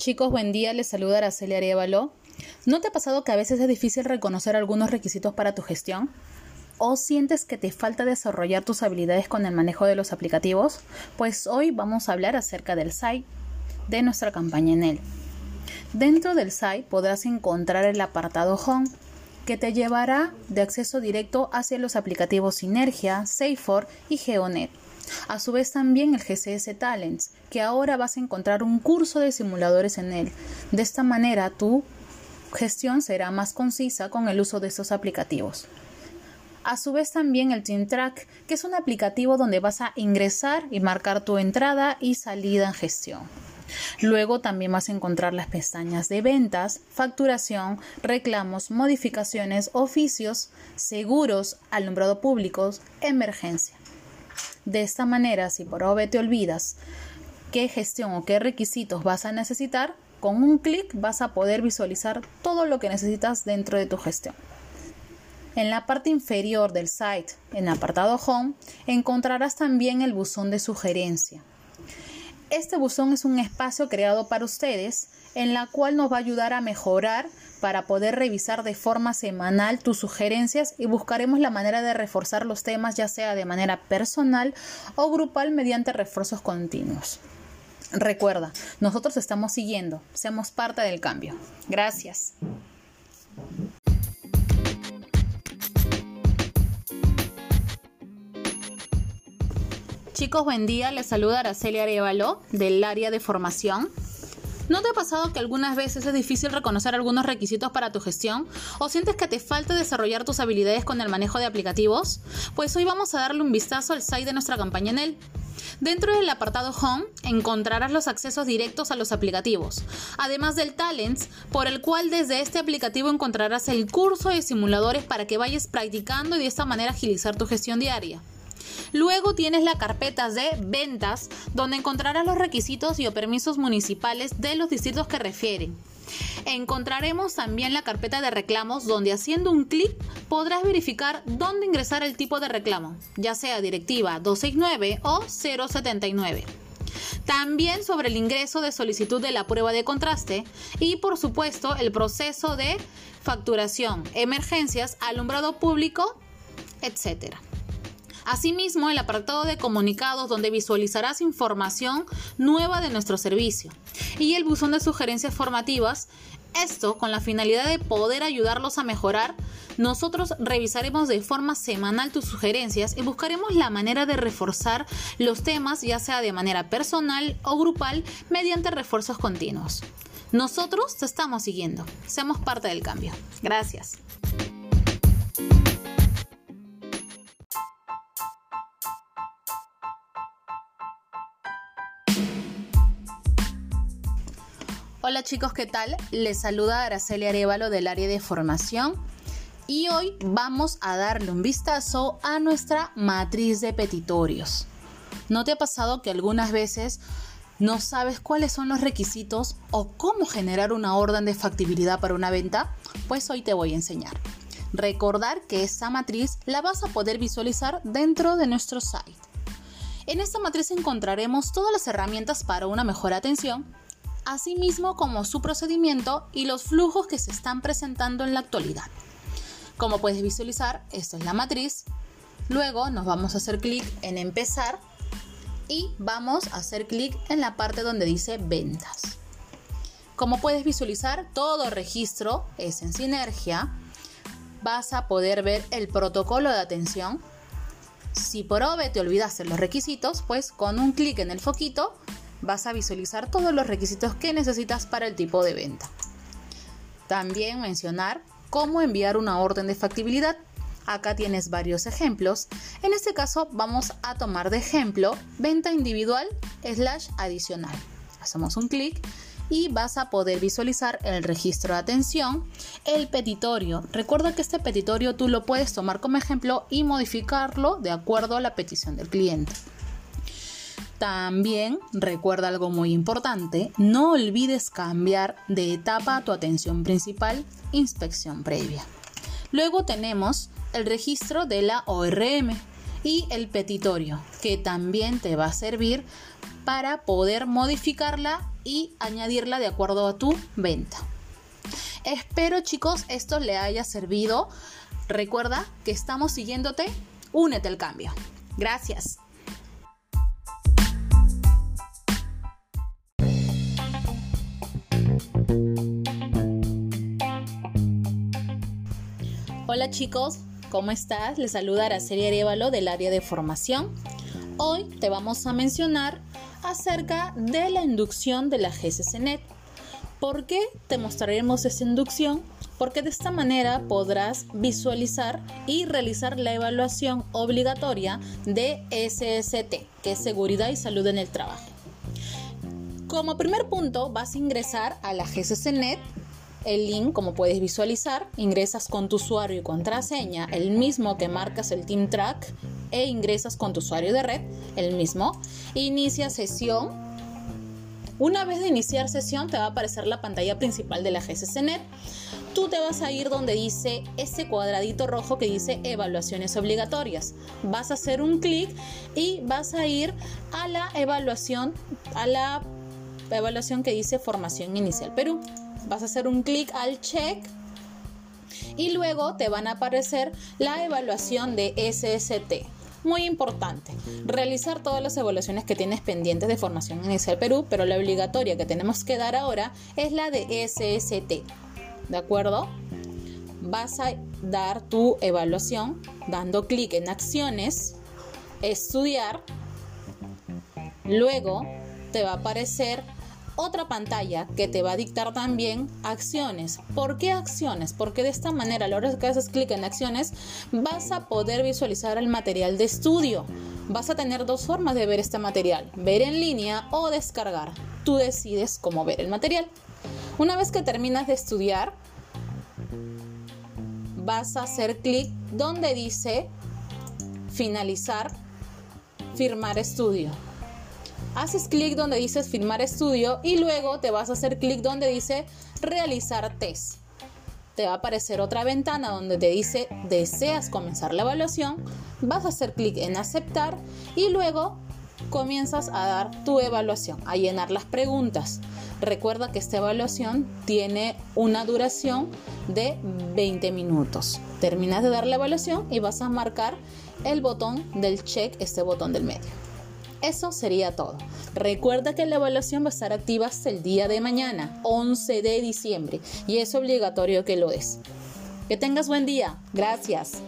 Chicos, buen día, les saluda Araceli Arevalo. ¿No te ha pasado que a veces es difícil reconocer algunos requisitos para tu gestión? ¿O sientes que te falta desarrollar tus habilidades con el manejo de los aplicativos? Pues hoy vamos a hablar acerca del site de nuestra campaña en él. Dentro del site podrás encontrar el apartado Home, que te llevará de acceso directo hacia los aplicativos Sinergia, Safer y Geonet. A su vez también el GCS Talents, que ahora vas a encontrar un curso de simuladores en él. De esta manera tu gestión será más concisa con el uso de estos aplicativos. A su vez también el Team Track, que es un aplicativo donde vas a ingresar y marcar tu entrada y salida en gestión. Luego también vas a encontrar las pestañas de ventas, facturación, reclamos, modificaciones, oficios, seguros, alumbrado públicos, emergencia. De esta manera, si por OVE te olvidas qué gestión o qué requisitos vas a necesitar, con un clic vas a poder visualizar todo lo que necesitas dentro de tu gestión. En la parte inferior del site, en el apartado Home, encontrarás también el buzón de sugerencia. Este buzón es un espacio creado para ustedes en la cual nos va a ayudar a mejorar para poder revisar de forma semanal tus sugerencias y buscaremos la manera de reforzar los temas ya sea de manera personal o grupal mediante refuerzos continuos. Recuerda, nosotros estamos siguiendo, seamos parte del cambio. Gracias. Chicos, buen día. Les saluda Araceli Arevalo del área de formación. ¿No te ha pasado que algunas veces es difícil reconocer algunos requisitos para tu gestión? ¿O sientes que te falta desarrollar tus habilidades con el manejo de aplicativos? Pues hoy vamos a darle un vistazo al site de nuestra campaña en él. Dentro del apartado Home encontrarás los accesos directos a los aplicativos, además del Talents, por el cual desde este aplicativo encontrarás el curso de simuladores para que vayas practicando y de esta manera agilizar tu gestión diaria. Luego tienes la carpeta de ventas, donde encontrarás los requisitos y o permisos municipales de los distritos que refieren. Encontraremos también la carpeta de reclamos donde haciendo un clic podrás verificar dónde ingresar el tipo de reclamo, ya sea directiva 269 o 079. También sobre el ingreso de solicitud de la prueba de contraste y por supuesto el proceso de facturación, emergencias, alumbrado público, etc. Asimismo, el apartado de comunicados donde visualizarás información nueva de nuestro servicio y el buzón de sugerencias formativas. Esto con la finalidad de poder ayudarlos a mejorar. Nosotros revisaremos de forma semanal tus sugerencias y buscaremos la manera de reforzar los temas, ya sea de manera personal o grupal, mediante refuerzos continuos. Nosotros te estamos siguiendo. Seamos parte del cambio. Gracias. Hola chicos, ¿qué tal? Les saluda Araceli Arevalo del área de formación y hoy vamos a darle un vistazo a nuestra matriz de petitorios. ¿No te ha pasado que algunas veces no sabes cuáles son los requisitos o cómo generar una orden de factibilidad para una venta? Pues hoy te voy a enseñar. Recordar que esta matriz la vas a poder visualizar dentro de nuestro site. En esta matriz encontraremos todas las herramientas para una mejor atención asimismo como su procedimiento y los flujos que se están presentando en la actualidad. Como puedes visualizar, esta es la matriz. Luego nos vamos a hacer clic en empezar y vamos a hacer clic en la parte donde dice ventas. Como puedes visualizar, todo registro es en sinergia. Vas a poder ver el protocolo de atención. Si por OVE te olvidaste los requisitos, pues con un clic en el foquito vas a visualizar todos los requisitos que necesitas para el tipo de venta. También mencionar cómo enviar una orden de factibilidad. Acá tienes varios ejemplos. En este caso vamos a tomar de ejemplo venta individual slash adicional. Hacemos un clic y vas a poder visualizar el registro de atención, el petitorio. Recuerda que este petitorio tú lo puedes tomar como ejemplo y modificarlo de acuerdo a la petición del cliente. También recuerda algo muy importante, no olvides cambiar de etapa a tu atención principal, inspección previa. Luego tenemos el registro de la ORM y el petitorio, que también te va a servir para poder modificarla y añadirla de acuerdo a tu venta. Espero chicos esto le haya servido. Recuerda que estamos siguiéndote. Únete al cambio. Gracias. Hola chicos, ¿cómo estás? Les saluda Araceli Arevalo del área de formación. Hoy te vamos a mencionar acerca de la inducción de la GCCNet. ¿Por qué te mostraremos esa inducción? Porque de esta manera podrás visualizar y realizar la evaluación obligatoria de SST, que es Seguridad y Salud en el Trabajo. Como primer punto, vas a ingresar a la GCCNet el link, como puedes visualizar, ingresas con tu usuario y contraseña, el mismo que marcas el Team Track, e ingresas con tu usuario de red, el mismo. Inicia sesión. Una vez de iniciar sesión te va a aparecer la pantalla principal de la GCCNet. Tú te vas a ir donde dice ese cuadradito rojo que dice evaluaciones obligatorias. Vas a hacer un clic y vas a ir a la evaluación, a la evaluación que dice formación inicial Perú vas a hacer un clic al check y luego te van a aparecer la evaluación de SST. Muy importante, realizar todas las evaluaciones que tienes pendientes de formación inicial Perú, pero la obligatoria que tenemos que dar ahora es la de SST. ¿De acuerdo? Vas a dar tu evaluación dando clic en acciones, estudiar, luego te va a aparecer otra pantalla que te va a dictar también acciones. ¿Por qué acciones? Porque de esta manera, a la hora que haces clic en acciones, vas a poder visualizar el material de estudio. Vas a tener dos formas de ver este material, ver en línea o descargar. Tú decides cómo ver el material. Una vez que terminas de estudiar, vas a hacer clic donde dice finalizar, firmar estudio haces clic donde dice firmar estudio y luego te vas a hacer clic donde dice realizar test. Te va a aparecer otra ventana donde te dice deseas comenzar la evaluación, vas a hacer clic en aceptar y luego comienzas a dar tu evaluación, a llenar las preguntas. Recuerda que esta evaluación tiene una duración de 20 minutos. Terminas de dar la evaluación y vas a marcar el botón del check, este botón del medio. Eso sería todo. Recuerda que la evaluación va a estar activa hasta el día de mañana, 11 de diciembre, y es obligatorio que lo des. Que tengas buen día. Gracias.